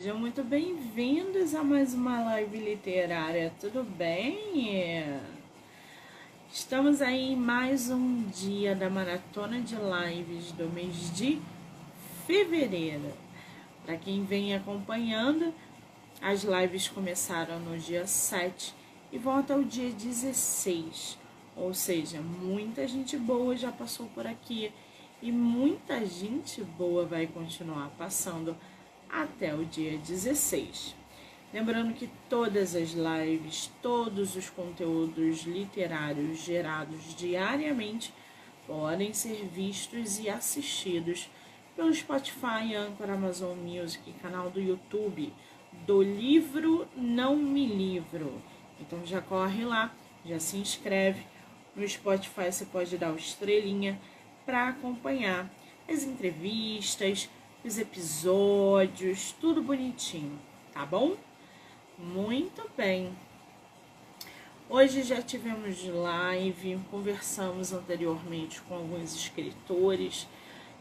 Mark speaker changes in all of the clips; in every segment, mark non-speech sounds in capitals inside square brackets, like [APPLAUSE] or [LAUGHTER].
Speaker 1: Sejam muito bem-vindos a mais uma live literária, tudo bem? Estamos aí em mais um dia da maratona de lives do mês de fevereiro. Para quem vem acompanhando, as lives começaram no dia 7 e vão até o dia 16. Ou seja, muita gente boa já passou por aqui e muita gente boa vai continuar passando até o dia 16. Lembrando que todas as lives, todos os conteúdos literários gerados diariamente podem ser vistos e assistidos pelo Spotify, Anchor, Amazon Music, canal do YouTube do livro Não Me Livro. Então já corre lá, já se inscreve. No Spotify você pode dar o estrelinha para acompanhar as entrevistas, os episódios, tudo bonitinho, tá bom? Muito bem. Hoje já tivemos live, conversamos anteriormente com alguns escritores,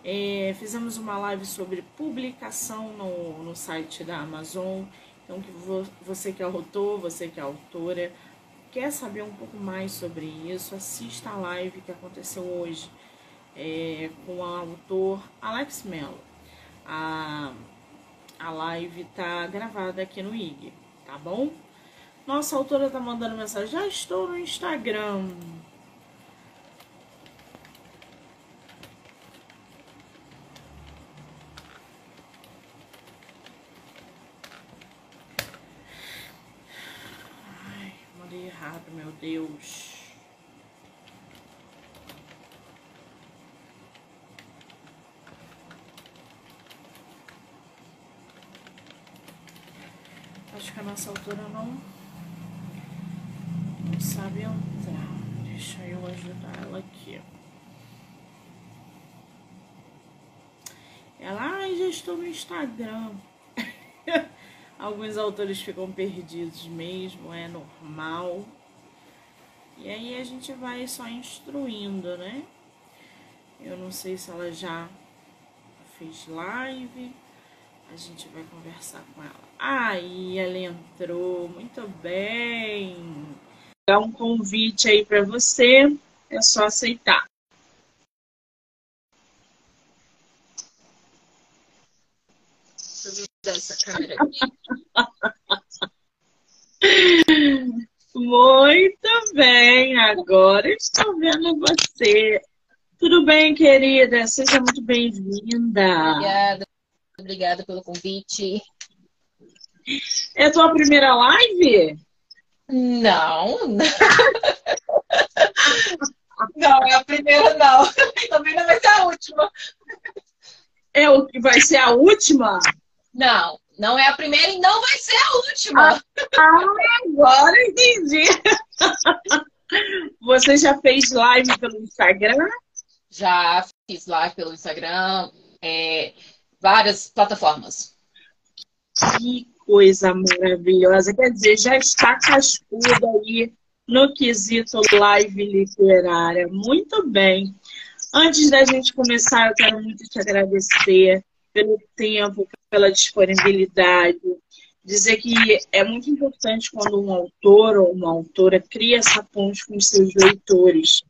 Speaker 1: é, fizemos uma live sobre publicação no, no site da Amazon. Então, que você que é autor, você que é autora, quer saber um pouco mais sobre isso, assista a live que aconteceu hoje é, com o autor Alex Mello. A, a live tá gravada aqui no IG, tá bom? Nossa, autora tá mandando mensagem. Já estou no Instagram. Ai, mandei errado, meu Deus. Acho que a nossa autora não, não sabe entrar. Deixa eu ajudar ela aqui. Ela, ai, ah, já estou no Instagram. [LAUGHS] Alguns autores ficam perdidos mesmo, é normal. E aí a gente vai só instruindo, né? Eu não sei se ela já fez live. A gente vai conversar com ela. Aí, ela entrou. Muito bem. Dá um convite aí para você. É só aceitar. Deixa eu mudar essa câmera aqui. Muito bem, agora estou vendo você. Tudo bem, querida? Seja muito bem-vinda.
Speaker 2: Obrigada. Obrigada pelo convite.
Speaker 1: É a tua primeira live?
Speaker 2: Não. [LAUGHS] Não, é a primeira não. [LAUGHS] Também não vai ser a última.
Speaker 1: É o que vai ser a última?
Speaker 2: Não, não é a primeira e não vai ser a última.
Speaker 1: Ah, agora entendi. Você já fez live pelo Instagram?
Speaker 2: Já fiz live pelo Instagram. É, várias plataformas.
Speaker 1: Que coisa maravilhosa. Quer dizer, já está cascuda aí no quesito live literária. Muito bem. Antes da gente começar, eu quero muito te agradecer pelo tempo, pela disponibilidade. Dizer que é muito importante quando um autor ou uma autora cria essa ponte com seus leitores,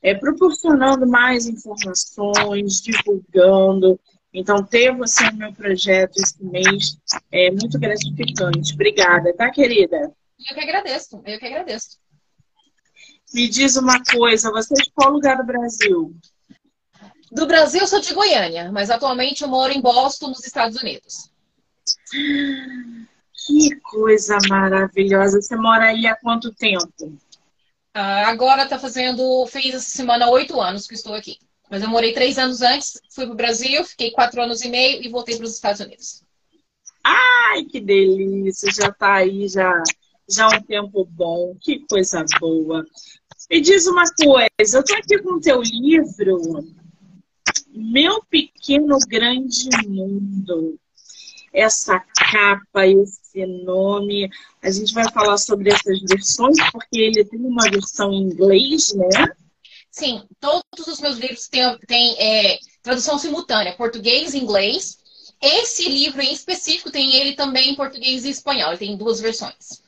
Speaker 1: é, proporcionando mais informações, divulgando, então, ter você no meu projeto esse mês é muito gratificante. Obrigada, tá, querida?
Speaker 2: Eu que agradeço, eu que agradeço.
Speaker 1: Me diz uma coisa, você é de qual lugar do Brasil?
Speaker 2: Do Brasil, eu sou de Goiânia, mas atualmente eu moro em Boston, nos Estados Unidos.
Speaker 1: Que coisa maravilhosa. Você mora aí há quanto tempo?
Speaker 2: Ah, agora está fazendo, fez essa semana oito anos que estou aqui. Mas eu morei três anos antes, fui para o Brasil, fiquei quatro anos e meio e voltei para os Estados Unidos.
Speaker 1: Ai, que delícia! Já está aí, já, já um tempo bom, que coisa boa. Me diz uma coisa, eu estou aqui com o teu livro, Meu Pequeno Grande Mundo. Essa capa, esse nome, a gente vai falar sobre essas versões, porque ele tem uma versão em inglês, né?
Speaker 2: Sim, todos os meus livros têm, têm é, tradução simultânea, português e inglês. Esse livro em específico tem ele também em português e espanhol. Ele tem duas versões.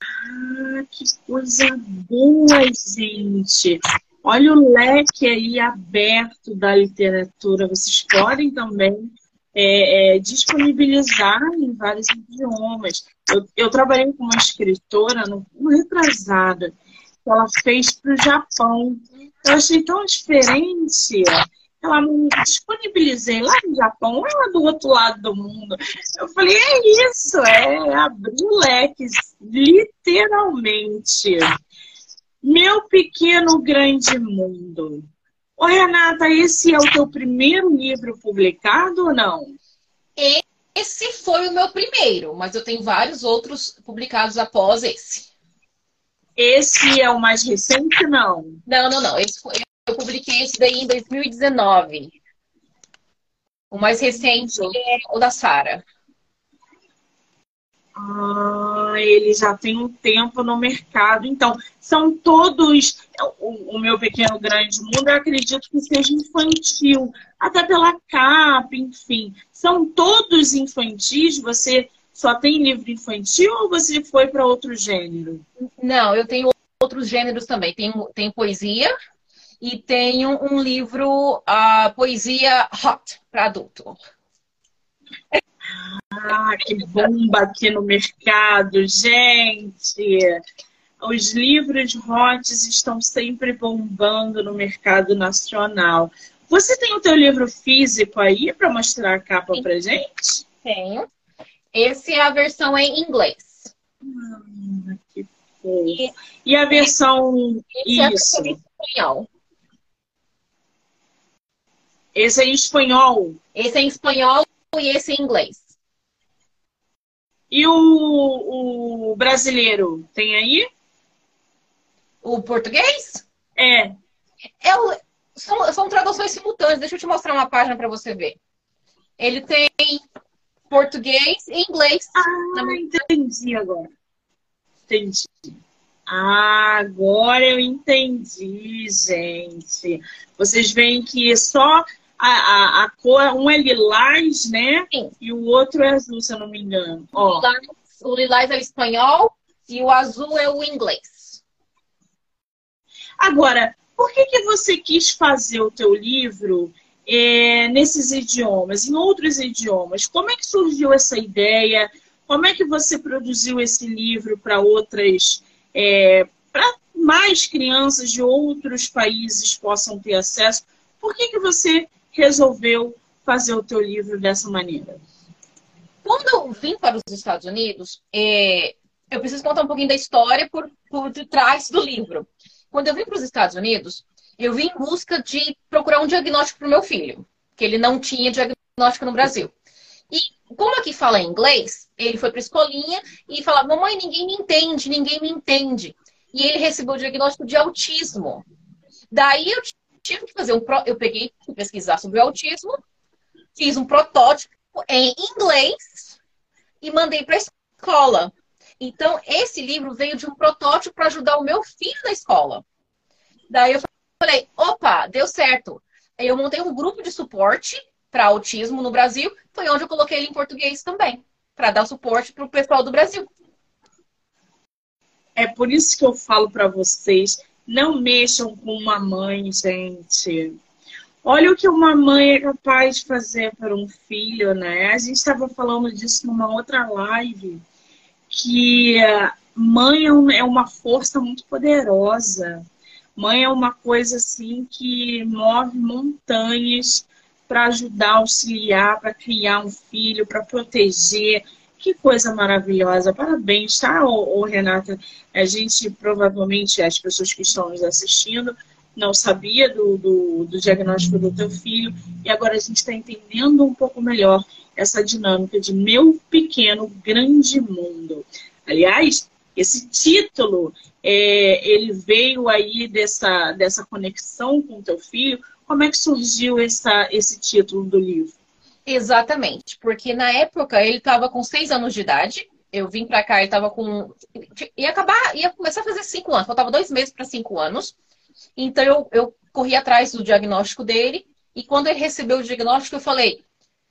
Speaker 1: Ah, que coisa boa, gente! Olha o leque aí aberto da literatura. Vocês podem também é, é, disponibilizar em vários idiomas. Eu, eu, trabalhei com uma escritora no, no retrasada que ela fez para o Japão. Eu achei tão diferente. Ela me disponibilizei lá no Japão, ela do outro lado do mundo. Eu falei, é isso, é abrir leques, literalmente. Meu pequeno grande mundo. Ô, Renata, esse é o teu primeiro livro publicado ou não?
Speaker 2: Esse foi o meu primeiro, mas eu tenho vários outros publicados após esse.
Speaker 1: Esse é o mais recente, não?
Speaker 2: Não, não, não. Esse foi, eu publiquei esse daí em 2019. O mais recente é o da Sara.
Speaker 1: Ah, ele já tem um tempo no mercado. Então, são todos. O, o, meu pequeno grande mundo, eu acredito que seja infantil, até pela capa, enfim. São todos infantis? Você só tem livro infantil ou você foi para outro gênero?
Speaker 2: Não, eu tenho outros gêneros também. Tem, tem poesia e tenho um livro, a uh, poesia hot para adulto.
Speaker 1: Ah, que bomba aqui no mercado, gente! Os livros HOTs estão sempre bombando no mercado nacional. Você tem o teu livro físico aí para mostrar a capa para gente?
Speaker 2: Tenho. Esse é a versão em inglês.
Speaker 1: Ah, que. E, e a versão
Speaker 2: esse isso? É em espanhol.
Speaker 1: Esse é em espanhol.
Speaker 2: Esse é em espanhol e esse é em inglês.
Speaker 1: E o, o brasileiro, tem aí?
Speaker 2: O português?
Speaker 1: É.
Speaker 2: é o, são, são traduções simultâneas. Deixa eu te mostrar uma página para você ver. Ele tem português e inglês.
Speaker 1: Ah, entendi agora. Entendi. Ah, agora eu entendi, gente. Vocês veem que só a, a, a, cor, um é lilás, né? Sim. E o outro é azul, se eu não me engano.
Speaker 2: Ó. O lilás é o espanhol e o azul é o inglês.
Speaker 1: Agora, por que, que você quis fazer o teu livro é, nesses idiomas, em outros idiomas? Como é que surgiu essa ideia? Como é que você produziu esse livro para outras, é, para mais crianças de outros países possam ter acesso? Por que, que você resolveu fazer o teu livro dessa maneira?
Speaker 2: Quando eu vim para os Estados Unidos, é, eu preciso contar um pouquinho da história por, por trás do livro. Quando eu vim para os Estados Unidos, eu vim em busca de procurar um diagnóstico para o meu filho, que ele não tinha diagnóstico no Brasil. E como aqui fala inglês, ele foi para a escolinha e falava: Mamãe, ninguém me entende, ninguém me entende. E ele recebeu o diagnóstico de autismo. Daí eu tive que fazer um. Pro... Eu peguei, pesquisar sobre o autismo, fiz um protótipo em inglês e mandei para a escola. Então, esse livro veio de um protótipo para ajudar o meu filho na escola. Daí eu falei, opa, deu certo. Eu montei um grupo de suporte para autismo no Brasil, foi onde eu coloquei ele em português também, para dar suporte para o pessoal do Brasil.
Speaker 1: É por isso que eu falo para vocês não mexam com uma mãe, gente. Olha o que uma mãe é capaz de fazer para um filho, né? A gente estava falando disso numa outra live, que mãe é, é uma força muito poderosa. Mãe é uma coisa assim que move montanhas para ajudar, auxiliar, para criar um filho, para proteger, que coisa maravilhosa. Parabéns, tá, ô, ô, Renata? A gente, provavelmente, as pessoas que estão nos assistindo, não sabia do, do, do diagnóstico do teu filho e agora a gente está entendendo um pouco melhor essa dinâmica de meu pequeno grande mundo. Aliás, esse título, é, ele veio aí dessa, dessa conexão com o teu filho. Como é que surgiu essa, esse título do livro?
Speaker 2: Exatamente, porque na época ele estava com seis anos de idade. Eu vim para cá, ele estava com. ia acabar, ia começar a fazer cinco anos, faltava dois meses para cinco anos. Então eu, eu corri atrás do diagnóstico dele. E quando ele recebeu o diagnóstico, eu falei: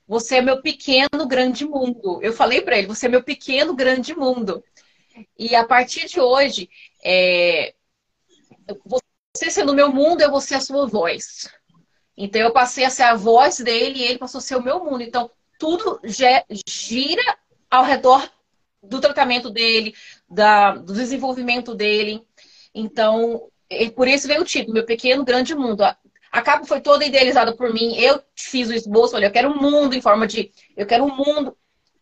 Speaker 2: Você é meu pequeno grande mundo. Eu falei para ele, você é meu pequeno grande mundo. E a partir de hoje, é... você sendo meu mundo, eu vou ser a sua voz. Então eu passei a ser a voz dele e ele passou a ser o meu mundo. Então tudo gira ao redor do tratamento dele, da, do desenvolvimento dele. Então, por isso veio o título, Meu Pequeno Grande Mundo. A capa foi toda idealizada por mim. Eu fiz o esboço, olha, eu quero um mundo em forma de. Eu quero um mundo.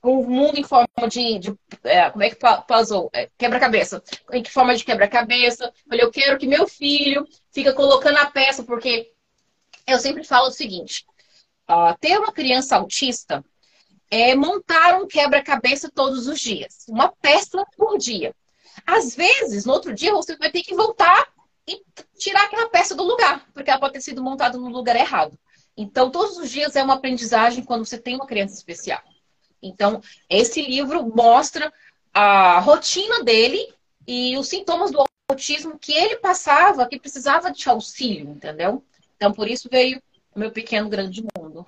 Speaker 2: Um mundo em forma de. de é, como é que puzzle? É, quebra-cabeça. Em que forma de quebra-cabeça? Eu quero que meu filho fica colocando a peça, porque eu sempre falo o seguinte: uh, ter uma criança autista é montar um quebra-cabeça todos os dias, uma peça por dia. Às vezes, no outro dia, você vai ter que voltar e tirar aquela peça do lugar, porque ela pode ter sido montada no lugar errado. Então, todos os dias é uma aprendizagem quando você tem uma criança especial. Então, esse livro mostra a rotina dele e os sintomas do autismo que ele passava, que precisava de auxílio, entendeu? Então, por isso veio o meu pequeno grande mundo.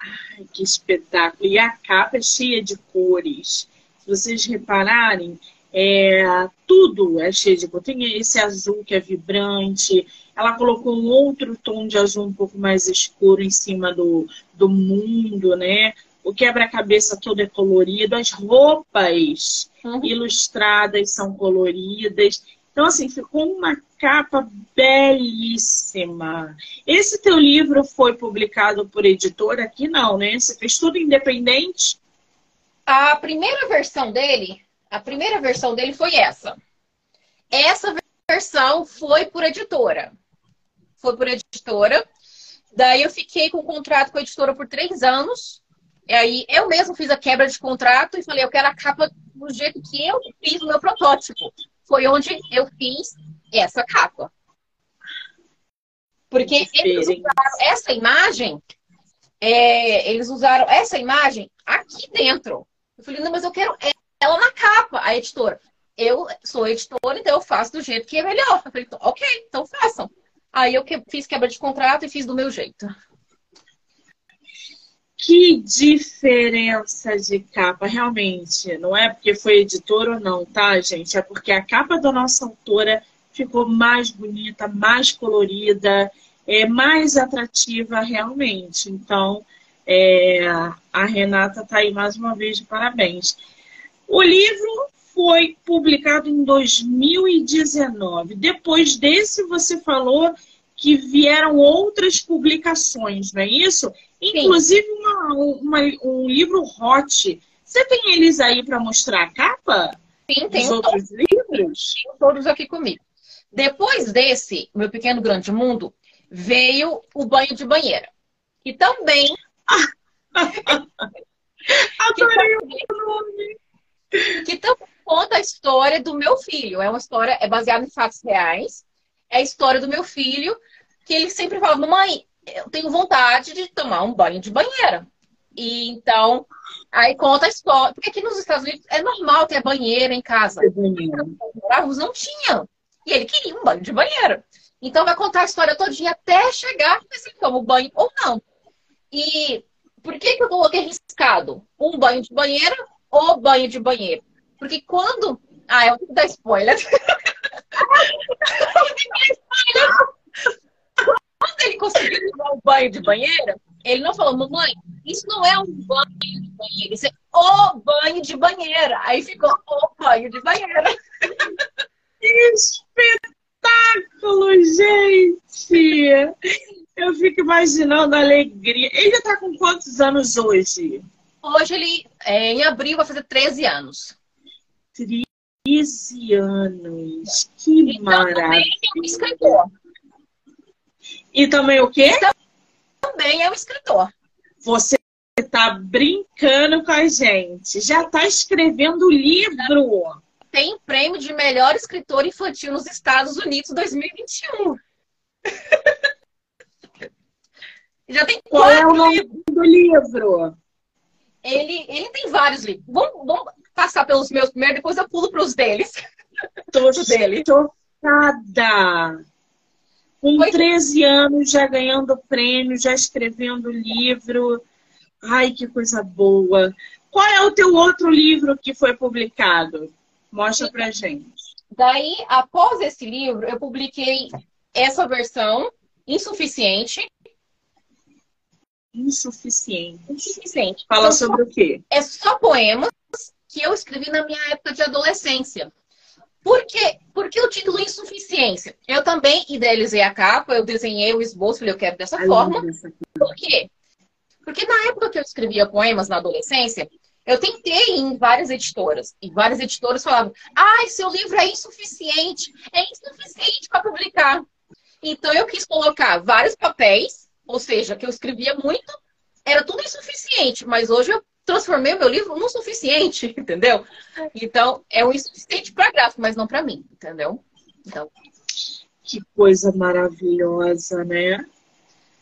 Speaker 1: Ai, que espetáculo! E a capa é cheia de cores. Se vocês repararem, é, tudo é cheio de cor. Tem esse azul que é vibrante. Ela colocou um outro tom de azul um pouco mais escuro em cima do, do mundo, né? O quebra-cabeça todo é colorido, as roupas uhum. ilustradas são coloridas. Então, assim, ficou uma capa belíssima. Esse teu livro foi publicado por editora? Aqui não, né? Você fez tudo independente?
Speaker 2: A primeira versão dele a primeira versão dele foi essa. Essa versão foi por editora. Foi por editora. Daí eu fiquei com o contrato com a editora por três anos. E aí eu mesmo fiz a quebra de contrato e falei, eu quero a capa do jeito que eu fiz o meu protótipo. Foi onde eu fiz essa capa. Porque eles usaram essa imagem, é, eles usaram essa imagem aqui dentro. Eu falei, não, mas eu quero ela na capa, a editora. Eu sou editora, então eu faço do jeito que é melhor. Eu falei, ok, então façam. Aí eu fiz quebra de contrato e fiz do meu jeito.
Speaker 1: Que diferença de capa, realmente. Não é porque foi editora ou não, tá, gente? É porque a capa da nossa autora ficou mais bonita, mais colorida, é mais atrativa realmente. Então, é, a Renata tá aí mais uma vez de parabéns. O livro foi publicado em 2019. Depois desse, você falou que vieram outras publicações, não é isso? Inclusive uma, uma, um livro hot. Você tem eles aí para mostrar a capa?
Speaker 2: Sim, tem outros livros? Tenho todos aqui comigo. Depois desse, Meu Pequeno Grande Mundo, veio o Banho de Banheira. E também. [LAUGHS]
Speaker 1: Adorei o nome!
Speaker 2: que também conta a história do meu filho. É uma história, é baseada em fatos reais. É a história do meu filho, que ele sempre fala, mamãe, eu tenho vontade de tomar um banho de banheira. E então, aí conta a história. Porque aqui nos Estados Unidos é normal ter banheira em casa. Morávamos não tinha. E ele queria um banho de banheira. Então vai contar a história todinha até chegar se ele toma o banho ou não. E por que, que eu coloquei riscado? Um banho de banheira o banho de banheiro. Porque quando. Ah, [LAUGHS] [LAUGHS] eu vou dar spoiler. quando ele conseguiu banho de banheira, ele não falou, mamãe, isso não é um banho de banheiro, isso é o banho de banheira. Aí ficou o banho de banheira. [LAUGHS]
Speaker 1: Espetáculo, gente! Eu fico imaginando a alegria. Ele já tá com quantos anos hoje?
Speaker 2: Hoje ele, é, em abril, vai fazer 13 anos.
Speaker 1: 13 anos. Que então, maravilha. Também é um escritor. E também o quê?
Speaker 2: Também é um escritor.
Speaker 1: Você está brincando com a gente. Já está escrevendo livro.
Speaker 2: Tem prêmio de melhor escritor infantil nos Estados Unidos 2021. [LAUGHS] Já tem
Speaker 1: Qual é o nome livros. do livro?
Speaker 2: Ele, ele tem vários livros. Vamos, vamos passar pelos meus primeiro, depois eu pulo para os deles.
Speaker 1: Tô [LAUGHS] dele. chocada. Com pois 13 anos, já ganhando prêmio, já escrevendo livro. Ai, que coisa boa. Qual é o teu outro livro que foi publicado? Mostra pra gente.
Speaker 2: Daí, após esse livro, eu publiquei essa versão insuficiente.
Speaker 1: Insuficiente.
Speaker 2: Insuficiente.
Speaker 1: Fala então, sobre o quê?
Speaker 2: É só poemas que eu escrevi na minha época de adolescência. Por quê? Porque o título Insuficiência. Eu também idealizei a capa, eu desenhei o esboço, falei, eu quero dessa Ai, forma. Por quê? Porque na época que eu escrevia poemas na adolescência, eu tentei em várias editoras. E várias editoras falavam: ai, seu livro é insuficiente, é insuficiente para publicar. Então eu quis colocar vários papéis, ou seja, que eu escrevia muito, era tudo insuficiente, mas hoje eu transformei o meu livro no suficiente, [LAUGHS] entendeu? Então, é o insuficiente para gráfico, mas não para mim, entendeu? Então.
Speaker 1: Que coisa maravilhosa, né?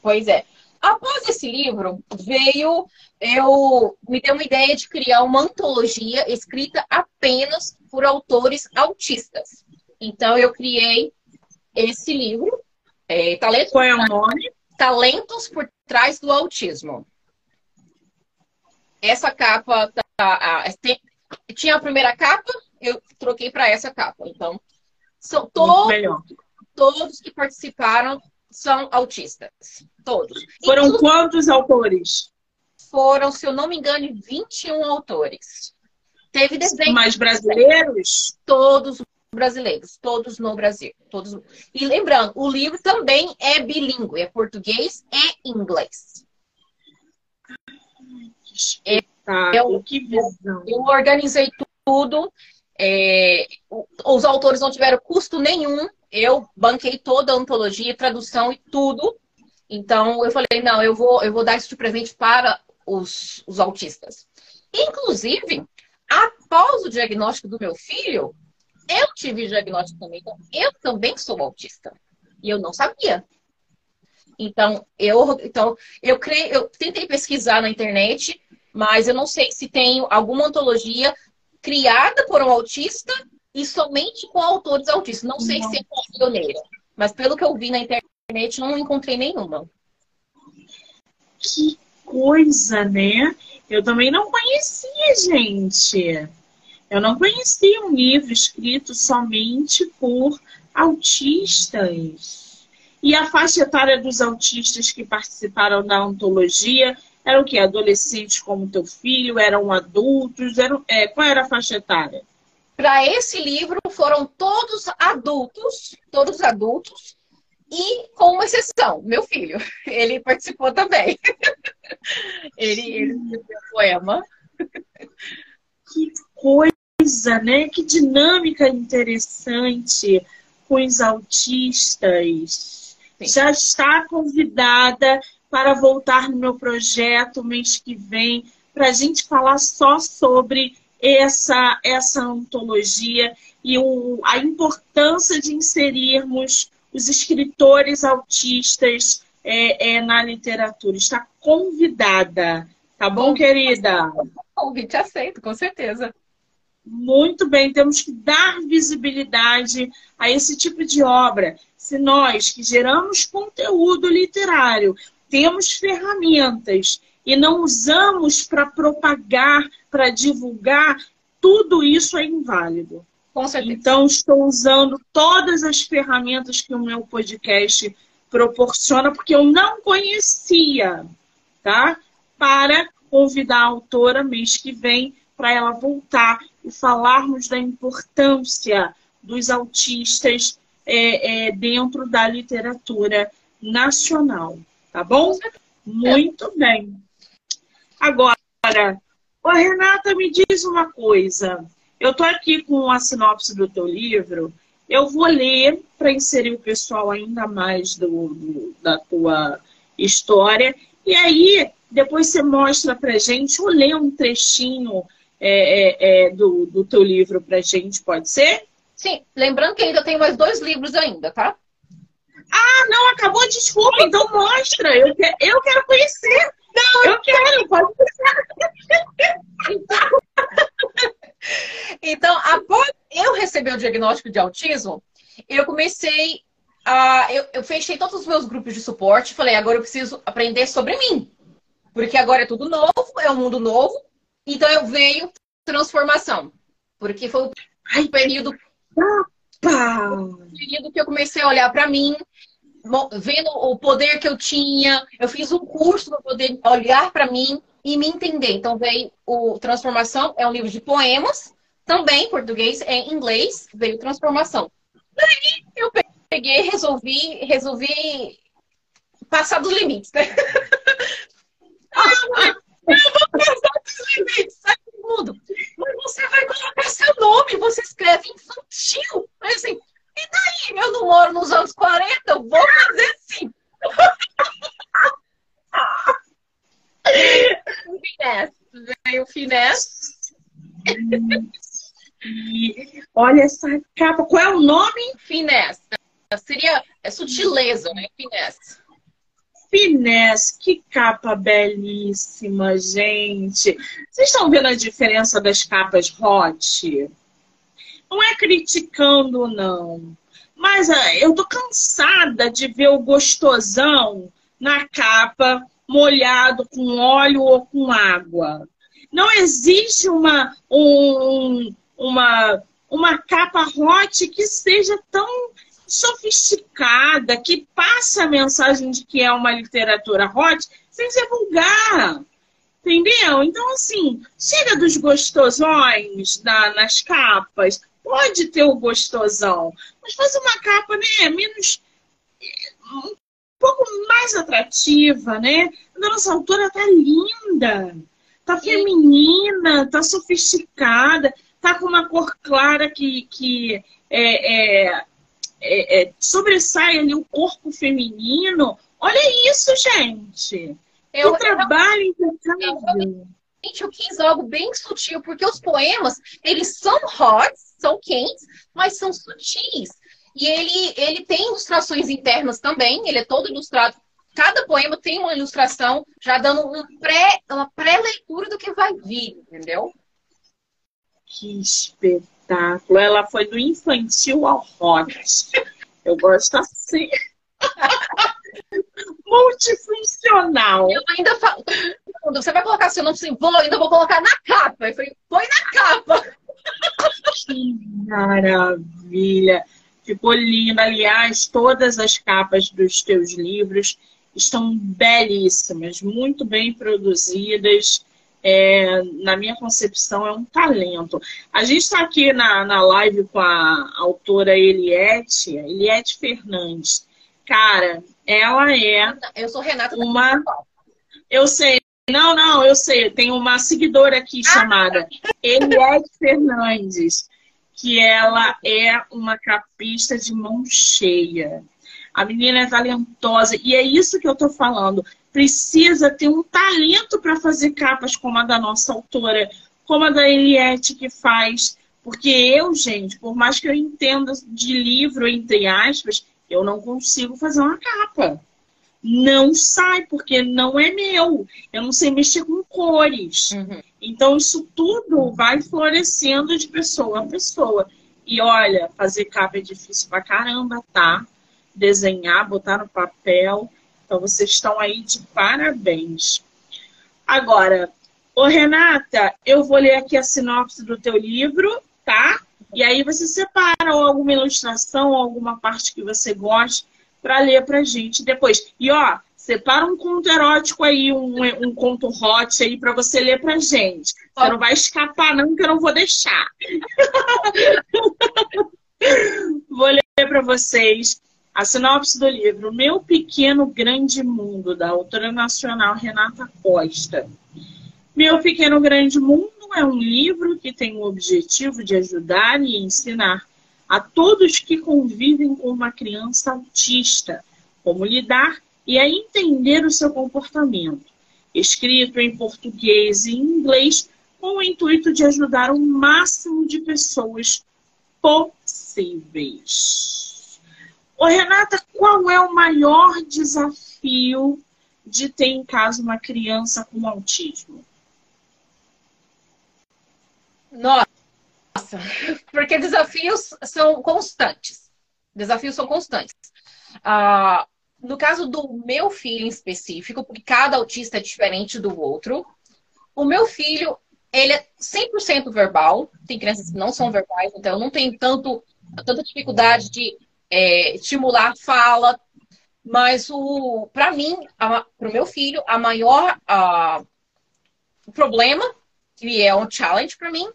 Speaker 2: Pois é. Após esse livro, veio, eu me deu uma ideia de criar uma antologia escrita apenas por autores autistas. Então, eu criei esse livro. É,
Speaker 1: Talentos Qual é o nome?
Speaker 2: Talentos por Trás do Autismo. Essa capa tá, tem, tinha a primeira capa, eu troquei para essa capa. Então, são todos, todos que participaram são autistas. Todos.
Speaker 1: Foram quantos autores?
Speaker 2: Foram, se eu não me engano, 21 autores. Teve desenho.
Speaker 1: Mais brasileiros?
Speaker 2: Todos brasileiros, todos no Brasil. Todos... E lembrando, o livro também é bilíngue, é português e inglês.
Speaker 1: Eu, que visão.
Speaker 2: Eu organizei tudo. É, os autores não tiveram custo nenhum eu banquei toda a antologia, tradução e tudo. Então eu falei, não, eu vou, eu vou dar isso de presente para os, os autistas. Inclusive, após o diagnóstico do meu filho, eu tive diagnóstico também. Então, eu também sou autista. E eu não sabia. Então, eu, então, eu creio, eu tentei pesquisar na internet, mas eu não sei se tem alguma antologia criada por um autista e somente com autores autistas. Não sei não. se é pioneira, mas pelo que eu vi na internet, não encontrei nenhuma.
Speaker 1: Que coisa, né? Eu também não conhecia, gente. Eu não conhecia um livro escrito somente por autistas. E a faixa etária dos autistas que participaram da antologia eram o quê? Adolescentes como teu filho? Eram adultos? Eram, é, qual era a faixa etária?
Speaker 2: Para esse livro foram todos adultos, todos adultos, e com uma exceção, meu filho. [LAUGHS] Ele participou também. [LAUGHS] ele, ele escreveu poema.
Speaker 1: Que coisa, né? Que dinâmica interessante com os autistas. Sim. Já está convidada para voltar no meu projeto mês que vem, para a gente falar só sobre essa, essa antologia e o, a importância de inserirmos os escritores autistas é, é, na literatura. Está convidada, tá bom, querida?
Speaker 2: Convite aceito, com certeza.
Speaker 1: Muito bem, temos que dar visibilidade a esse tipo de obra. Se nós que geramos conteúdo literário temos ferramentas e não usamos para propagar, para divulgar, tudo isso é inválido.
Speaker 2: Com certeza.
Speaker 1: Então, estou usando todas as ferramentas que o meu podcast proporciona, porque eu não conhecia, tá? Para convidar a autora mês que vem para ela voltar e falarmos da importância dos autistas é, é, dentro da literatura nacional, tá bom? Muito bem. Agora, ô Renata, me diz uma coisa. Eu estou aqui com a sinopse do teu livro. Eu vou ler para inserir o pessoal ainda mais do, do, da tua história. E aí, depois você mostra para gente, ou lê um trechinho é, é, é, do, do teu livro para gente, pode ser?
Speaker 2: Sim, lembrando que ainda tem mais dois livros ainda, tá?
Speaker 1: Ah, não, acabou, desculpa, então mostra. Eu, quero, eu quero conhecer. Não, eu quero, pode
Speaker 2: então, então, após eu receber o diagnóstico de autismo, eu comecei a. Eu, eu fechei todos os meus grupos de suporte falei, agora eu preciso aprender sobre mim. Porque agora é tudo novo, é um mundo novo. Então eu veio transformação. Porque foi o período, período que eu comecei a olhar para mim, vendo o poder que eu tinha. Eu fiz um curso para poder olhar para mim e me entender. Então veio o Transformação, é um livro de poemas, também em português, é em inglês, veio Transformação. Daí eu peguei, resolvi, resolvi passar dos limites, né? [LAUGHS] ah, eu vou passar dos limites, sai do mundo. Mas você vai colocar seu nome, você escreve infantil. Mas assim, e daí? Eu não moro nos anos 40, eu vou fazer sim. finesse. Veio o finesse.
Speaker 1: olha essa capa. Qual é o nome?
Speaker 2: Finesse. Seria é sutileza, né? Finesse.
Speaker 1: Finesse, que capa belíssima, gente. Vocês estão vendo a diferença das capas hot? Não é criticando, não. Mas uh, eu tô cansada de ver o gostosão na capa molhado com óleo ou com água. Não existe uma, um, uma, uma capa hot que seja tão sofisticada, que passa a mensagem de que é uma literatura hot, sem ser vulgar. Entendeu? Então, assim, chega dos gostosões na, nas capas. Pode ter o gostosão, mas faz uma capa, né, menos um pouco mais atrativa, né? A nossa autora tá linda, tá feminina, tá sofisticada, tá com uma cor clara que, que é, é, é, é, sobressai ali o corpo feminino. Olha isso, gente. Eu, que trabalho impecável.
Speaker 2: Eu quis algo bem sutil, porque os poemas, eles são hot, são quentes, mas são sutis. E ele, ele tem ilustrações internas também, ele é todo ilustrado. Cada poema tem uma ilustração, já dando um pré, uma pré-leitura do que vai vir, entendeu?
Speaker 1: Que espetáculo! Ela foi do infantil ao rock. Eu gosto assim. [LAUGHS] Multifuncional.
Speaker 2: Eu ainda falo. Você vai colocar seu nome assim, vou, ainda vou colocar na capa. Eu falei, põe na capa.
Speaker 1: Que maravilha! Ficou linda. Aliás, todas as capas dos teus livros estão belíssimas, muito bem produzidas. É, na minha concepção, é um talento. A gente está aqui na, na live com a autora Eliette, Eliette Fernandes. Cara, ela é.
Speaker 2: Eu sou Renata.
Speaker 1: Uma. Eu sei. Não, não, eu sei. Tem uma seguidora aqui ah, chamada Eliette Fernandes que ela é uma capista de mão cheia. A menina é talentosa e é isso que eu tô falando. Precisa ter um talento para fazer capas como a da nossa autora, como a da Eliette que faz. Porque eu, gente, por mais que eu entenda de livro, entre aspas, eu não consigo fazer uma capa. Não sai, porque não é meu. Eu não sei mexer com cores. Uhum. Então, isso tudo vai florescendo de pessoa a pessoa. E olha, fazer capa é difícil pra caramba, tá? Desenhar, botar no papel. Então, vocês estão aí de parabéns. Agora, ô Renata, eu vou ler aqui a sinopse do teu livro, tá? E aí você separa alguma ilustração, alguma parte que você goste para ler pra gente depois. E ó, Separa um conto erótico aí, um, um conto hot aí para você ler pra gente. Você não vai escapar, não, que eu não vou deixar. [LAUGHS] vou ler para vocês a sinopse do livro Meu Pequeno Grande Mundo, da autora nacional Renata Costa. Meu Pequeno Grande Mundo é um livro que tem o objetivo de ajudar e ensinar a todos que convivem com uma criança autista como lidar e a entender o seu comportamento. Escrito em português e inglês, com o intuito de ajudar o máximo de pessoas possíveis. Ô, Renata, qual é o maior desafio de ter em casa uma criança com autismo?
Speaker 2: Nossa, [LAUGHS] porque desafios são constantes. Desafios são constantes. Ah, no caso do meu filho em específico, porque cada autista é diferente do outro, o meu filho, ele é 100% verbal. Tem crianças que não são verbais, então não tem tanto, tanta dificuldade de é, estimular a fala. Mas o, para mim, para o meu filho, a maior a, o problema, que é um challenge para mim,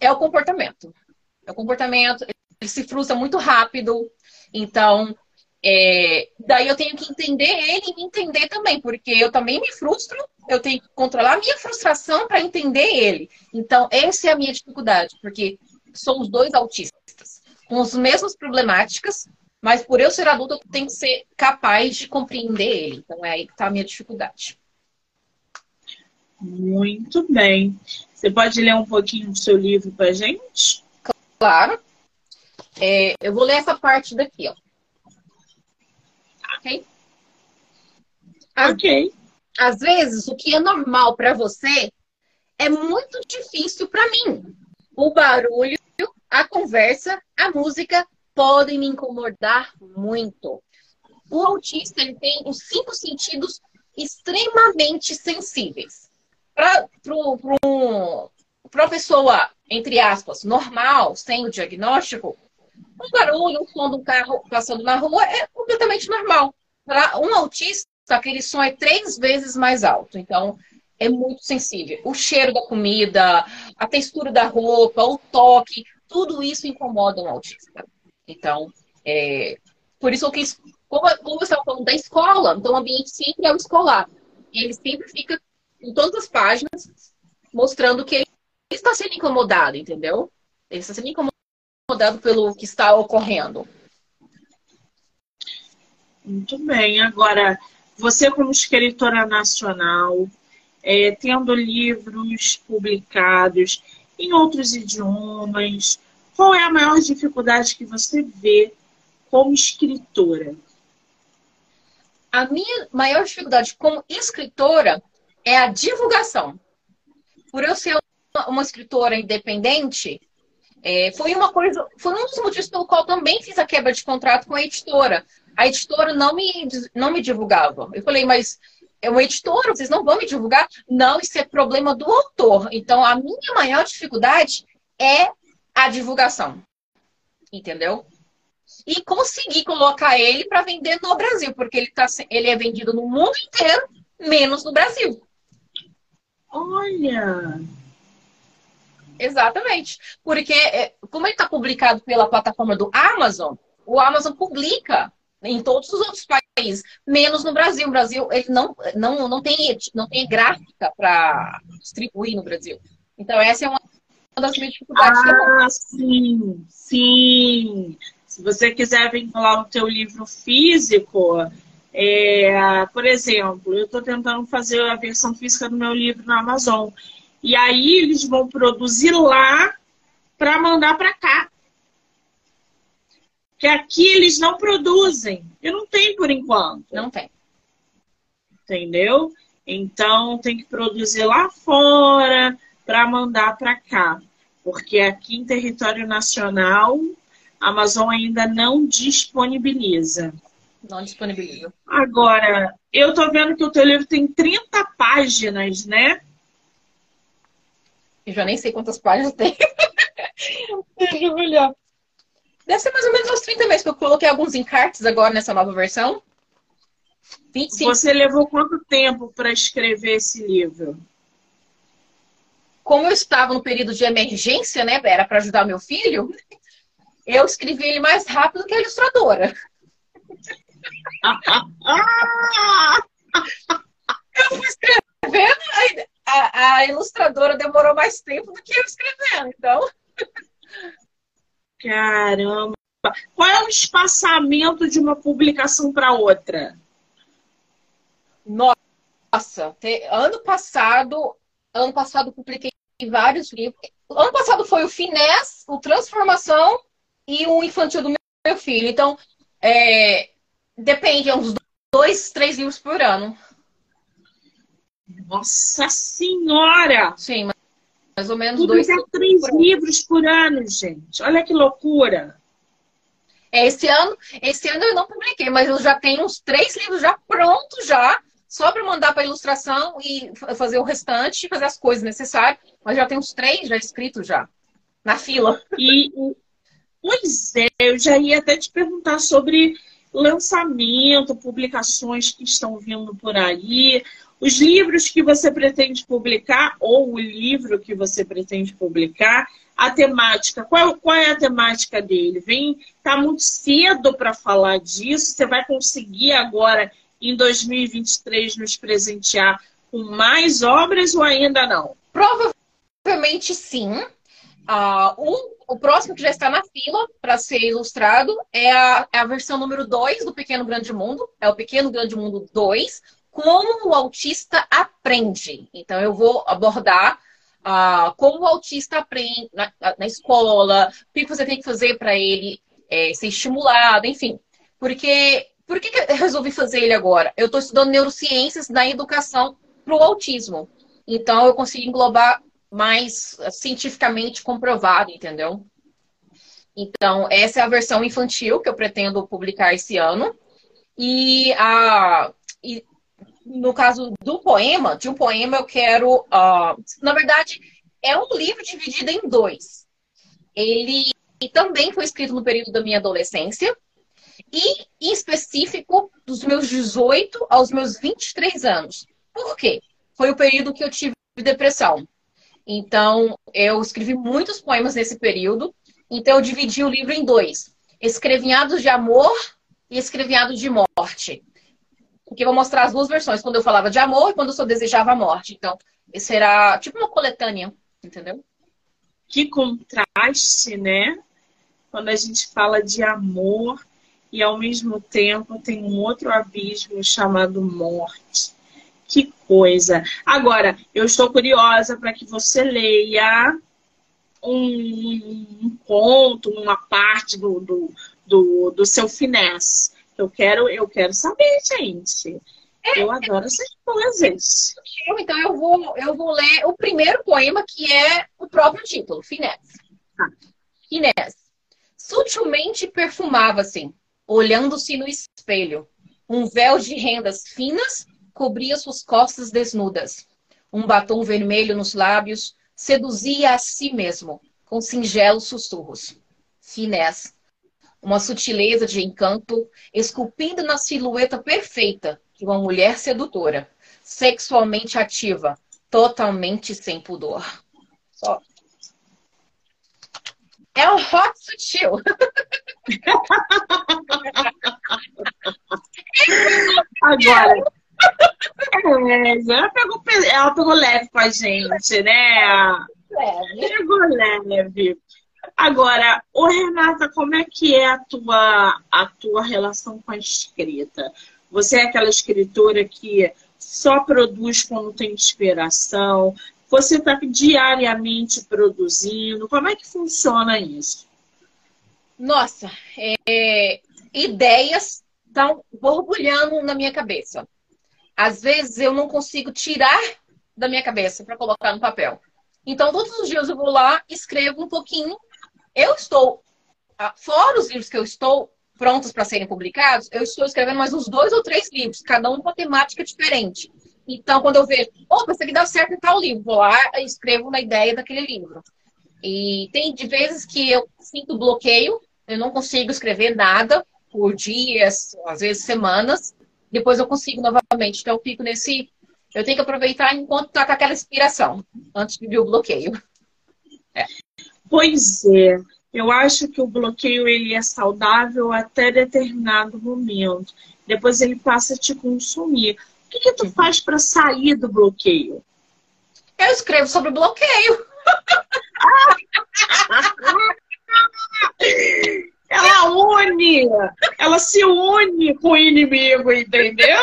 Speaker 2: é o comportamento. É o comportamento, ele se frustra muito rápido. Então, é, daí eu tenho que entender ele e me entender também, porque eu também me frustro, eu tenho que controlar a minha frustração para entender ele. Então, essa é a minha dificuldade, porque somos dois autistas, com as mesmas problemáticas, mas por eu ser adulta, eu tenho que ser capaz de compreender ele. Então, é aí que está a minha dificuldade.
Speaker 1: Muito bem. Você pode ler um pouquinho do seu livro para gente?
Speaker 2: Claro. É, eu vou ler essa parte daqui, ó. Ok?
Speaker 1: Ok.
Speaker 2: Às vezes, o que é normal para você é muito difícil para mim. O barulho, a conversa, a música podem me incomodar muito. O autista ele tem os cinco sentidos extremamente sensíveis. Para uma pessoa, entre aspas, normal, sem o diagnóstico, um barulho, um som do carro passando na rua é completamente normal. Para um autista, aquele som é três vezes mais alto. Então, é muito sensível. O cheiro da comida, a textura da roupa, o toque, tudo isso incomoda um autista. Então, é, por isso eu quis, como, como você estava falando da escola, então o ambiente sempre é o escolar. E ele sempre fica em todas as páginas mostrando que ele está sendo incomodado, entendeu? Ele está sendo incomodado pelo que está ocorrendo.
Speaker 1: Muito bem. Agora, você como escritora nacional, é, tendo livros publicados em outros idiomas, qual é a maior dificuldade que você vê como escritora?
Speaker 2: A minha maior dificuldade como escritora é a divulgação. Por eu ser uma, escritora independente, é, foi uma coisa, foi um dos motivos pelo qual também fiz a quebra de contrato com a editora. A editora não me, não me divulgava. Eu falei, mas é uma editora, vocês não vão me divulgar? Não, isso é problema do autor. Então, a minha maior dificuldade é a divulgação. Entendeu? E conseguir colocar ele para vender no Brasil, porque ele, tá, ele é vendido no mundo inteiro, menos no Brasil.
Speaker 1: Olha!
Speaker 2: Exatamente. Porque, é, como ele está publicado pela plataforma do Amazon, o Amazon publica em todos os outros países, menos no Brasil. O Brasil ele não, não, não, tem, não tem gráfica para distribuir no Brasil. Então, essa é uma das minhas dificuldades.
Speaker 1: Ah, sim, sim. Se você quiser vincular o teu livro físico, é, por exemplo, eu estou tentando fazer a versão física do meu livro na Amazon. E aí eles vão produzir lá para mandar para cá. Que aqui eles não produzem. E não tem por enquanto.
Speaker 2: Não tem.
Speaker 1: Entendeu? Então tem que produzir lá fora para mandar para cá. Porque aqui em território nacional, a Amazon ainda não disponibiliza.
Speaker 2: Não disponibiliza.
Speaker 1: Agora, eu tô vendo que o teu livro tem 30 páginas, né?
Speaker 2: Eu já nem sei quantas páginas tem. [LAUGHS] Deixa eu olhar. Deve ser mais ou menos uns 30 meses, porque eu coloquei alguns encartes agora nessa nova versão.
Speaker 1: 25. Você levou quanto tempo para escrever esse livro?
Speaker 2: Como eu estava no período de emergência, né, era para ajudar meu filho, eu escrevi ele mais rápido que a ilustradora. Eu fui escrevendo, a, a, ilustradora demorou mais tempo do que eu escrevendo, então.
Speaker 1: Caramba! Qual é o espaçamento de uma publicação para outra?
Speaker 2: Nossa, te, ano passado, ano passado publiquei vários livros. Ano passado foi o Finés, o Transformação e o Infantil do meu filho. Então, é, depende, é uns dois, três livros por ano.
Speaker 1: Nossa Senhora!
Speaker 2: Sim, mais ou menos
Speaker 1: Tudo
Speaker 2: dois.
Speaker 1: É três livros por ano, gente. Olha que loucura.
Speaker 2: É, esse ano, esse ano eu não publiquei, mas eu já tenho uns três livros já prontos já, só para mandar para ilustração e fazer o restante, fazer as coisas necessárias. Mas já tem uns três já escritos já na fila.
Speaker 1: E pois é, eu já ia até te perguntar sobre lançamento, publicações que estão vindo por aí, os livros que você pretende publicar ou o livro que você pretende publicar, a temática, qual, qual é a temática dele? Vem, tá muito cedo para falar disso. Você vai conseguir agora em 2023 nos presentear com mais obras ou ainda não?
Speaker 2: Provavelmente sim. Uh, o, o, próximo que já está na fila para ser ilustrado é a, é a versão número 2 do Pequeno Grande Mundo. É o Pequeno Grande Mundo 2, como o autista aprende. Então, eu vou abordar uh, como o autista aprende na, na, escola, o que você tem que fazer para ele é, ser estimulado, enfim. Porque, por que, que eu resolvi fazer ele agora? Eu estou estudando neurociências da educação para o autismo. Então, eu consigo englobar mais cientificamente comprovado, entendeu? Então, essa é a versão infantil que eu pretendo publicar esse ano. E, a, e no caso do poema, de um poema eu quero. Uh, na verdade, é um livro dividido em dois. Ele também foi escrito no período da minha adolescência. E, em específico, dos meus 18 aos meus 23 anos. Por quê? Foi o período que eu tive depressão. Então, eu escrevi muitos poemas nesse período. Então, eu dividi o livro em dois: Escrevinhados de Amor e Escrevinhados de Morte. Porque eu vou mostrar as duas versões, quando eu falava de amor e quando eu só desejava a morte. Então, será tipo uma coletânea, entendeu?
Speaker 1: Que contraste, né? Quando a gente fala de amor e ao mesmo tempo tem um outro abismo chamado morte. Que coisa! Agora, eu estou curiosa para que você leia um, um, conto, uma parte do, do, do, do seu finesse. Eu quero, eu quero saber, gente. É, eu adoro essas coisas.
Speaker 2: Então eu vou, eu vou ler o primeiro poema que é o próprio título, Finesse. Ah. Finesse. Sutilmente perfumava-se, olhando-se no espelho. Um véu de rendas finas cobria suas costas desnudas. Um batom vermelho nos lábios seduzia a si mesmo, com singelos sussurros. Finesse uma sutileza de encanto, esculpindo na silhueta perfeita de uma mulher sedutora, sexualmente ativa, totalmente sem pudor. Só. É um hot sutil. [LAUGHS]
Speaker 1: Agora. É, ela, pegou, ela pegou leve com a gente, né? Leve. Pegou leve. Agora, ô Renata, como é que é a tua, a tua relação com a escrita? Você é aquela escritora que só produz quando tem inspiração? Você está diariamente produzindo? Como é que funciona isso?
Speaker 2: Nossa, é, ideias estão borbulhando na minha cabeça. Às vezes eu não consigo tirar da minha cabeça para colocar no papel. Então, todos os dias eu vou lá, escrevo um pouquinho eu estou, ah, fora os livros que eu estou prontos para serem publicados, eu estou escrevendo mais uns dois ou três livros, cada um com uma temática diferente. Então, quando eu vejo, opa, isso aqui dá certo em tal livro, vou lá e escrevo na ideia daquele livro. E tem de vezes que eu sinto bloqueio, eu não consigo escrever nada por dias, às vezes semanas, depois eu consigo novamente. Então, eu fico nesse. Eu tenho que aproveitar enquanto está com aquela inspiração, antes de vir o bloqueio.
Speaker 1: É. Pois é. Eu acho que o bloqueio ele é saudável até determinado momento. Depois ele passa a te consumir. O que, que tu faz para sair do bloqueio?
Speaker 2: Eu escrevo sobre bloqueio. [LAUGHS] [LAUGHS]
Speaker 1: ela une, ela se une com o inimigo, entendeu?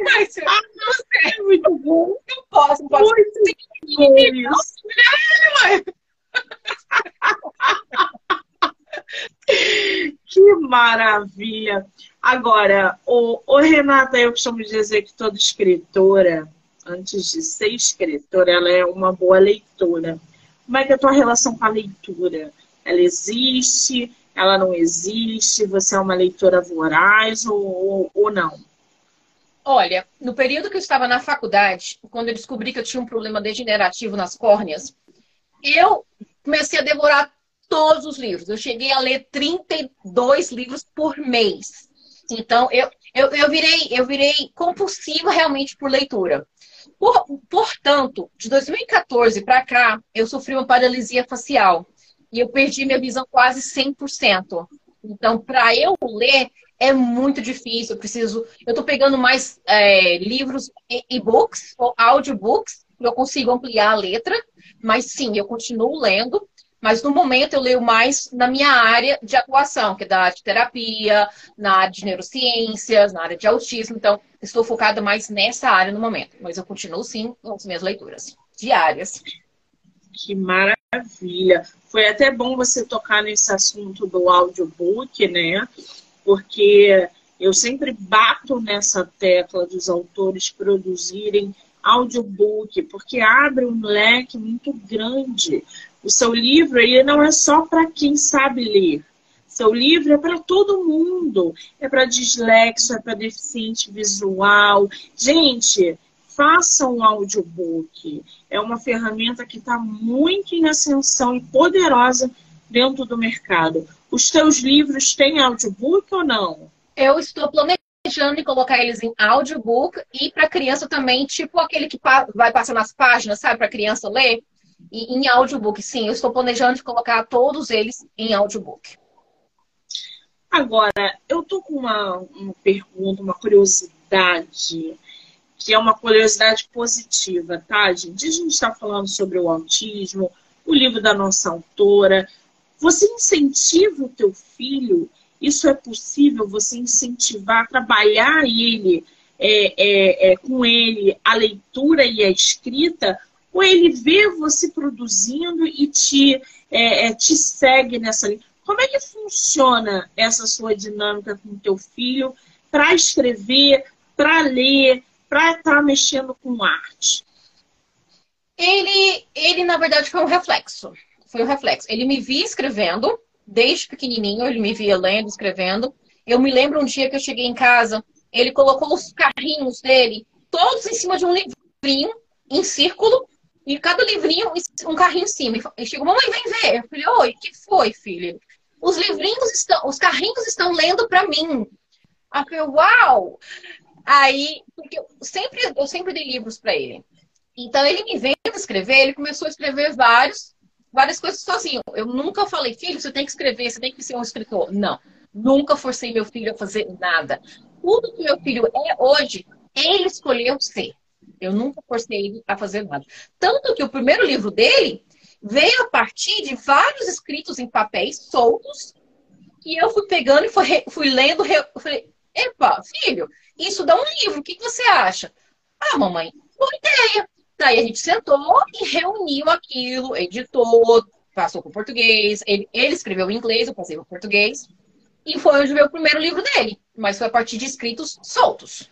Speaker 2: Mas ah, é muito bom. Não posso, não posso.
Speaker 1: Muito bom. que maravilha! Agora, o, o Renata, eu costumo dizer que toda escritora, antes de ser escritora, ela é uma boa leitora. Como é que é a tua relação com a leitura? Ela existe? Ela não existe? Você é uma leitora voraz ou, ou, ou não?
Speaker 2: Olha, no período que eu estava na faculdade, quando eu descobri que eu tinha um problema degenerativo nas córneas, eu comecei a devorar todos os livros. Eu cheguei a ler 32 livros por mês. Então, eu, eu, eu, virei, eu virei compulsiva realmente por leitura. Por, portanto, de 2014 para cá, eu sofri uma paralisia facial e eu perdi minha visão quase 100%. Então, para eu ler, é muito difícil. Eu preciso. Eu estou pegando mais é, livros, e-books ou audiobooks, eu consigo ampliar a letra, mas sim, eu continuo lendo. Mas no momento eu leio mais na minha área de atuação, que é da de terapia, na área de neurociências, na área de autismo. Então, estou focada mais nessa área no momento. Mas eu continuo sim com as minhas leituras diárias.
Speaker 1: Que maravilha! Foi até bom você tocar nesse assunto do audiobook, né? Porque eu sempre bato nessa tecla dos autores produzirem audiobook, porque abre um leque muito grande. O seu livro ele não é só para quem sabe ler. Seu livro é para todo mundo. É para dislexo, é para deficiente visual. Gente, faça um audiobook. É uma ferramenta que está muito em ascensão e poderosa dentro do mercado. Os teus livros têm audiobook ou não?
Speaker 2: Eu estou planejando em colocar eles em audiobook e para criança também, tipo aquele que vai passar nas páginas, sabe, para criança ler. E em audiobook, sim, eu estou planejando de colocar todos eles em audiobook.
Speaker 1: Agora, eu tô com uma, uma pergunta, uma curiosidade que é uma curiosidade positiva, tá, gente? A gente está falando sobre o autismo, o livro da nossa autora. Você incentiva o teu filho? Isso é possível? Você incentivar, trabalhar ele é, é, é, com ele a leitura e a escrita? Ou ele vê você produzindo e te, é, é, te segue nessa linha? Como é que funciona essa sua dinâmica com o teu filho para escrever, para ler, para estar tá mexendo com arte?
Speaker 2: Ele, ele, na verdade, foi um reflexo. Foi um reflexo. Ele me via escrevendo, desde pequenininho, ele me via lendo, escrevendo. Eu me lembro um dia que eu cheguei em casa, ele colocou os carrinhos dele, todos em cima de um livrinho, em círculo, e cada livrinho, um carrinho em cima. E chegou, mamãe, vem ver. Eu falei, oi, que foi, filho? Os livrinhos estão, os carrinhos estão lendo para mim. Eu falei, uau! Aí, porque eu sempre, eu sempre dei livros para ele. Então, ele me vendo escrever, ele começou a escrever vários, várias coisas sozinho. Eu nunca falei, filho, você tem que escrever, você tem que ser um escritor. Não, nunca forcei meu filho a fazer nada. Tudo que meu filho é hoje, ele escolheu ser. Eu nunca forcei ele a fazer nada. Tanto que o primeiro livro dele veio a partir de vários escritos em papéis soltos que eu fui pegando e fui, fui lendo. Falei, epa, filho, isso dá um livro, o que, você acha? Ah, mamãe, boa ideia. Daí a gente sentou e reuniu aquilo, editou, passou o português. Ele, ele escreveu em inglês, eu passei o português. E foi onde veio o primeiro livro dele. Mas foi a partir de escritos soltos.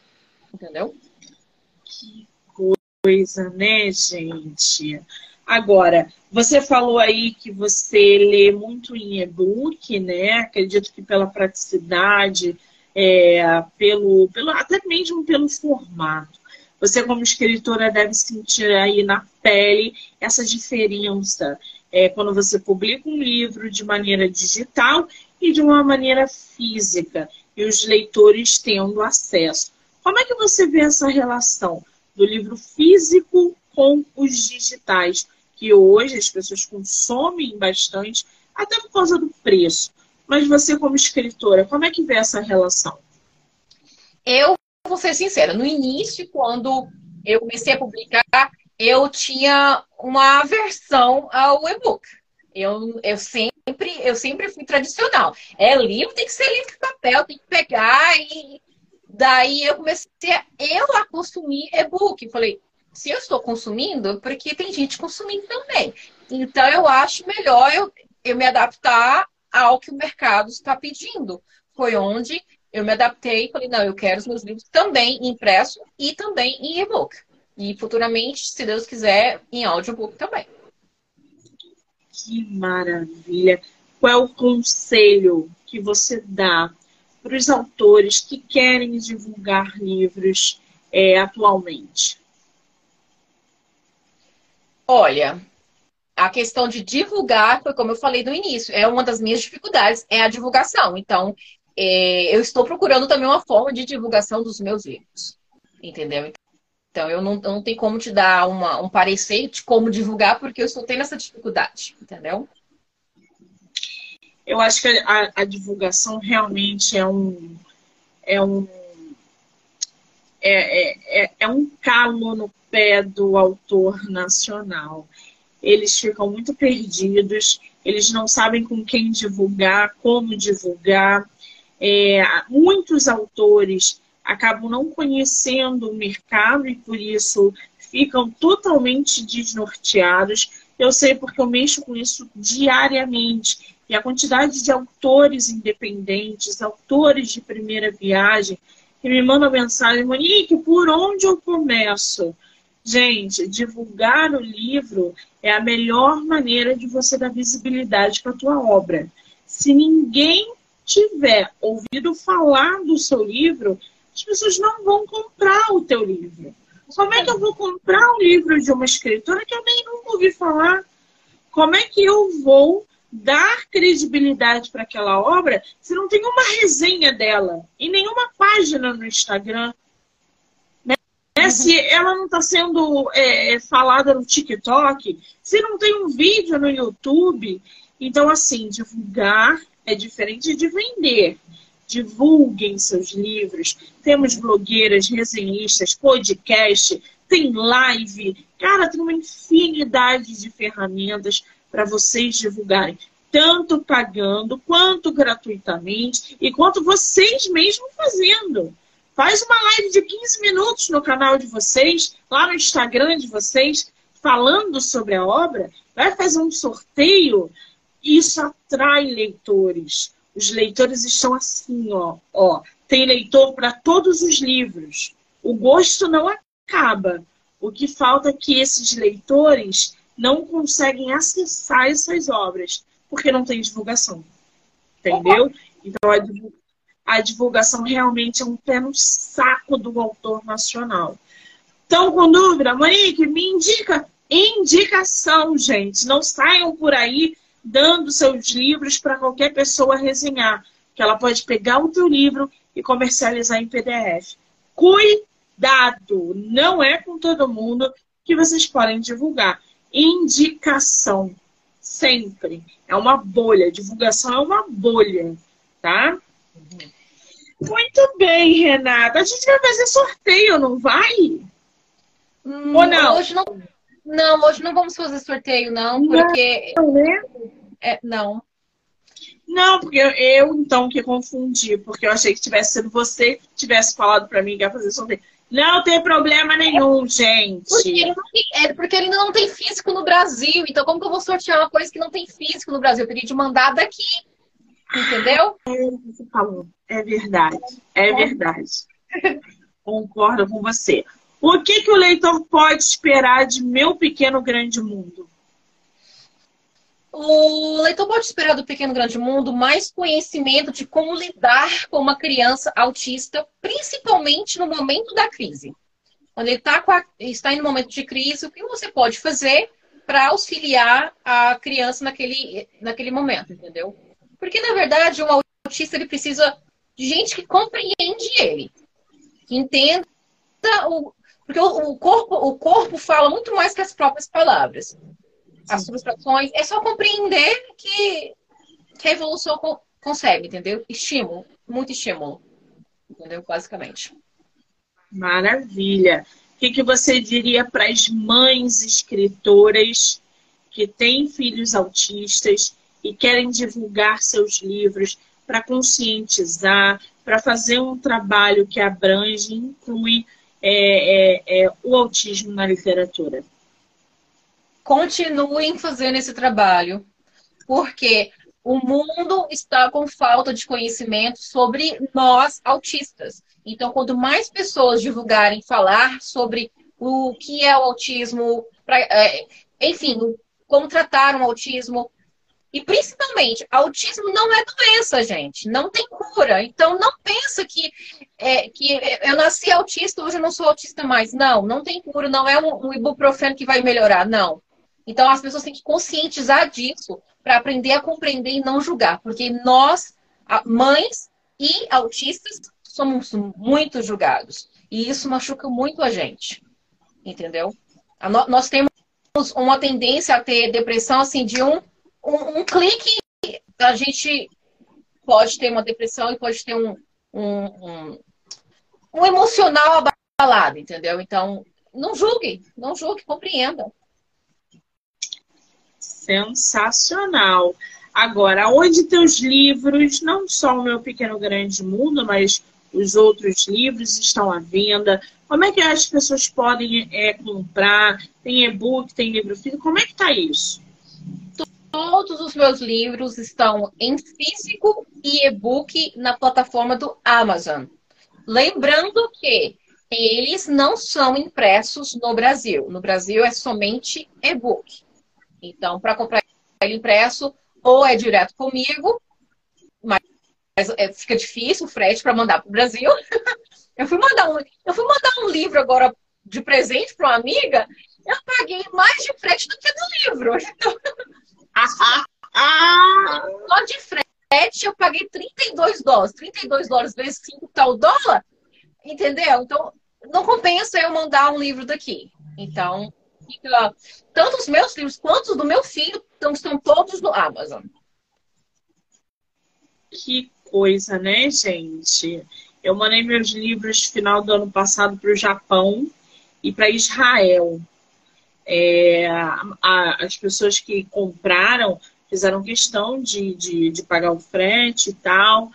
Speaker 2: Entendeu?
Speaker 1: Que coisa, né, gente? Agora, você falou aí que você lê muito em e-book, né? Acredito que pela praticidade, é, pelo, pelo, até mesmo pelo formato. Você, como escritora, deve sentir aí na pele essa diferença é, quando você publica um livro de maneira digital e de uma maneira física, e os leitores tendo acesso. Como é que você vê essa relação do livro físico com os digitais, que hoje as pessoas consomem bastante, até por causa do preço? Mas você, como escritora, como é que vê essa relação?
Speaker 2: Eu vou ser sincera, no início, quando eu comecei a publicar, eu tinha uma aversão ao e-book. Eu, eu, sempre, eu sempre fui tradicional. É livro, tem que ser livro de papel, tem que pegar. E daí eu comecei a, eu a consumir e-book. Falei, se eu estou consumindo, porque tem gente consumindo também. Então eu acho melhor eu, eu me adaptar ao que o mercado está pedindo. Foi onde eu me adaptei e falei, não, eu quero os meus livros também impresso e também em e-book. E futuramente, se Deus quiser, em audiobook também.
Speaker 1: Que maravilha! qual é o conselho que você dá para os autores que querem divulgar livros é, atualmente?
Speaker 2: Olha, a questão de divulgar, foi como eu falei no início, é uma das minhas dificuldades, é a divulgação. Então, é, eu estou procurando também uma forma de divulgação dos meus livros. Entendeu? Então, eu não, eu não tenho como te dar uma, um parecer de como divulgar, porque eu estou tendo essa dificuldade, entendeu?
Speaker 1: Eu acho que a, a divulgação realmente é um. É um é, é, é, é um calo no pé do autor nacional. Eles ficam muito perdidos, eles não sabem com quem divulgar, como divulgar. É, muitos autores acabam não conhecendo o mercado e por isso ficam totalmente desnorteados. Eu sei porque eu mexo com isso diariamente. E a quantidade de autores independentes, autores de primeira viagem, que me mandam mensagem, Monique, por onde eu começo? Gente, divulgar o livro é a melhor maneira de você dar visibilidade para a tua obra. Se ninguém tiver ouvido falar do seu livro, as pessoas não vão comprar o teu livro. Como é que eu vou comprar um livro de uma escritora que eu nem nunca ouvi falar? Como é que eu vou dar credibilidade para aquela obra se não tem uma resenha dela e nenhuma página no Instagram? Uhum. Se ela não está sendo é, falada no TikTok, se não tem um vídeo no YouTube. Então, assim, divulgar é diferente de vender divulguem seus livros. Temos blogueiras, resenhistas, podcast, tem live. Cara, tem uma infinidade de ferramentas para vocês divulgarem, tanto pagando quanto gratuitamente e quanto vocês mesmos fazendo. Faz uma live de 15 minutos no canal de vocês, lá no Instagram de vocês, falando sobre a obra. Vai fazer um sorteio. Isso atrai leitores os leitores estão assim, ó, ó. Tem leitor para todos os livros. O gosto não acaba. O que falta é que esses leitores não conseguem acessar essas obras porque não tem divulgação. Entendeu? Então a divulgação realmente é um pé no saco do autor nacional. Então, com dúvida, Monique, me indica indicação, gente. Não saiam por aí dando seus livros para qualquer pessoa resenhar, que ela pode pegar o teu livro e comercializar em PDF. Cuidado, não é com todo mundo que vocês podem divulgar. Indicação, sempre. É uma bolha, divulgação é uma bolha, tá? Muito bem, Renata. A gente vai fazer sorteio, não vai?
Speaker 2: Hum, Ou não? Hoje não, não, hoje não vamos fazer sorteio, não, porque. Não, né? É, não.
Speaker 1: Não, porque eu, então que confundi, porque eu achei que tivesse sido você que tivesse falado para mim que ia fazer sorteio. Não tem problema nenhum, gente.
Speaker 2: Porque ele, tem, é porque ele não tem físico no Brasil. Então, como que eu vou sortear uma coisa que não tem físico no Brasil? Eu teria de mandar daqui. Entendeu?
Speaker 1: É, você falou. É verdade. É verdade. Concordo com você. O que, que o leitor pode esperar de meu pequeno grande mundo?
Speaker 2: O leitor pode esperar do Pequeno Grande Mundo mais conhecimento de como lidar com uma criança autista, principalmente no momento da crise. Quando ele tá a, está em um momento de crise, o que você pode fazer para auxiliar a criança naquele, naquele momento, entendeu? Porque, na verdade, o autista ele precisa de gente que compreende ele, que entenda o. Porque o, o corpo, o corpo fala muito mais que as próprias palavras as frustrações. É só compreender que, que a evolução co consegue, entendeu? Estímulo, muito estímulo. Entendeu? Basicamente.
Speaker 1: Maravilha. O que, que você diria para as mães escritoras que têm filhos autistas e querem divulgar seus livros para conscientizar, para fazer um trabalho que abrange, inclui é, é, é, o autismo na literatura?
Speaker 2: continuem fazendo esse trabalho, porque o mundo está com falta de conhecimento sobre nós autistas. Então, quanto mais pessoas divulgarem, falar sobre o que é o autismo, pra, é, enfim, como tratar um autismo, E principalmente, autismo não é doença, gente. Não tem cura. Então não pensa que, é, que eu nasci autista, hoje eu não sou autista mais. Não, não tem cura, não é um, um ibuprofeno que vai melhorar, não. Então as pessoas têm que conscientizar disso para aprender a compreender e não julgar. Porque nós, mães e autistas, somos muito julgados. E isso machuca muito a gente. Entendeu? Nós temos uma tendência a ter depressão assim de um um, um clique, a gente pode ter uma depressão e pode ter um, um, um, um emocional abalado, entendeu? Então, não julgue, não julgue, compreenda.
Speaker 1: Sensacional. Agora, onde teus livros, não só o meu pequeno grande mundo, mas os outros livros estão à venda? Como é que as pessoas podem é, comprar? Tem e-book, tem livro físico? Como é que tá isso?
Speaker 2: Todos os meus livros estão em físico e e-book na plataforma do Amazon. Lembrando que eles não são impressos no Brasil. No Brasil é somente e-book. Então, para comprar ele impresso, ou é direto comigo, mas é, fica difícil o frete para mandar para o Brasil. [LAUGHS] eu, fui mandar um, eu fui mandar um livro agora de presente para uma amiga, eu paguei mais de frete do que do livro. [LAUGHS] Então, [LAUGHS] Só de frete eu paguei 32 dólares. 32 dólares vezes 5 tal tá dólar. Entendeu? Então, não compensa eu mandar um livro daqui. Então, fica, tanto os meus livros quanto os do meu filho estão, estão todos no Amazon.
Speaker 1: Que coisa, né, gente? Eu mandei meus livros final do ano passado para o Japão e para Israel. É, a, as pessoas que compraram fizeram questão de, de, de pagar o frete e tal.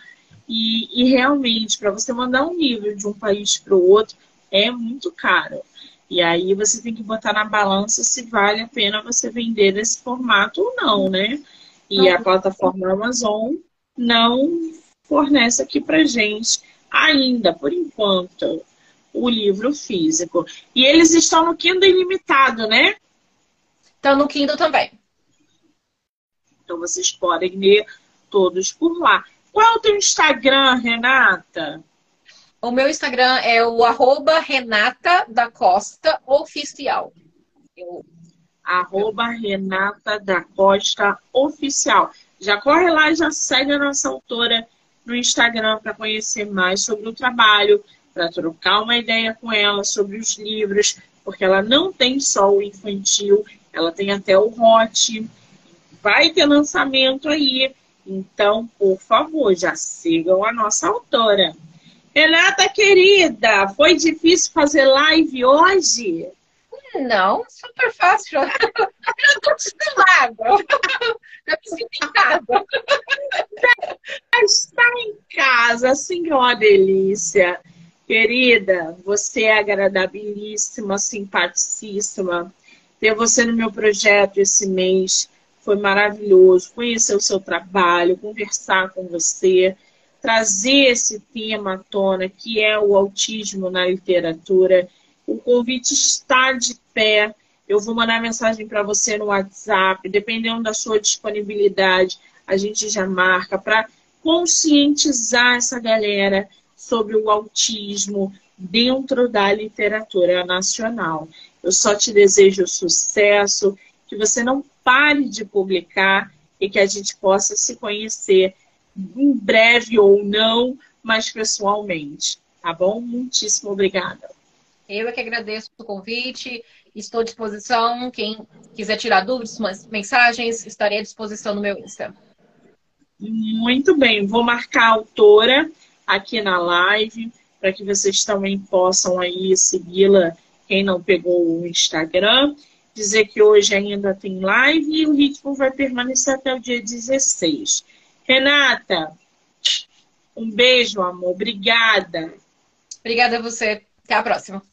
Speaker 1: E, e realmente, para você mandar um livro de um país para o outro, é muito caro. E aí você tem que botar na balança se vale a pena você vender nesse formato ou não, né? E a plataforma Amazon não fornece aqui para gente ainda, por enquanto o livro físico. E eles estão no Kindle ilimitado, né?
Speaker 2: Estão no Kindle também.
Speaker 1: Então vocês podem ler todos por lá. Qual é o teu Instagram, Renata?
Speaker 2: O meu Instagram é o arroba Renata da Costa Oficial.
Speaker 1: Eu... Arroba Renata da Costa Oficial. Já corre lá e já segue a nossa autora no Instagram para conhecer mais sobre o trabalho, para trocar uma ideia com ela sobre os livros, porque ela não tem só o infantil, ela tem até o hot. Vai ter lançamento aí. Então, por favor, já sigam a nossa autora. Renata querida, foi difícil fazer live hoje?
Speaker 2: Não, super fácil. [LAUGHS] Eu estou acostumada. Eu me sinto em casa.
Speaker 1: Está [LAUGHS] em casa, assim é uma delícia. Querida, você é agradabilíssima, simpaticíssima. Ter você no meu projeto esse mês foi maravilhoso. Conhecer o seu trabalho, conversar com você, trazer esse tema à tona, que é o autismo na literatura. O convite está de pé. Eu vou mandar mensagem para você no WhatsApp, dependendo da sua disponibilidade, a gente já marca para conscientizar essa galera sobre o autismo dentro da literatura nacional. Eu só te desejo sucesso, que você não pare de publicar e que a gente possa se conhecer em breve ou não, mas pessoalmente. Tá bom? Muitíssimo obrigada.
Speaker 2: Eu é que agradeço o convite. Estou à disposição. Quem quiser tirar dúvidas, mensagens, estarei à disposição no meu Insta.
Speaker 1: Muito bem, vou marcar a autora aqui na live, para que vocês também possam aí segui-la, quem não pegou o Instagram. Dizer que hoje ainda tem live e o ritmo vai permanecer até o dia 16. Renata, um beijo, amor. Obrigada.
Speaker 2: Obrigada a você. Até a próxima.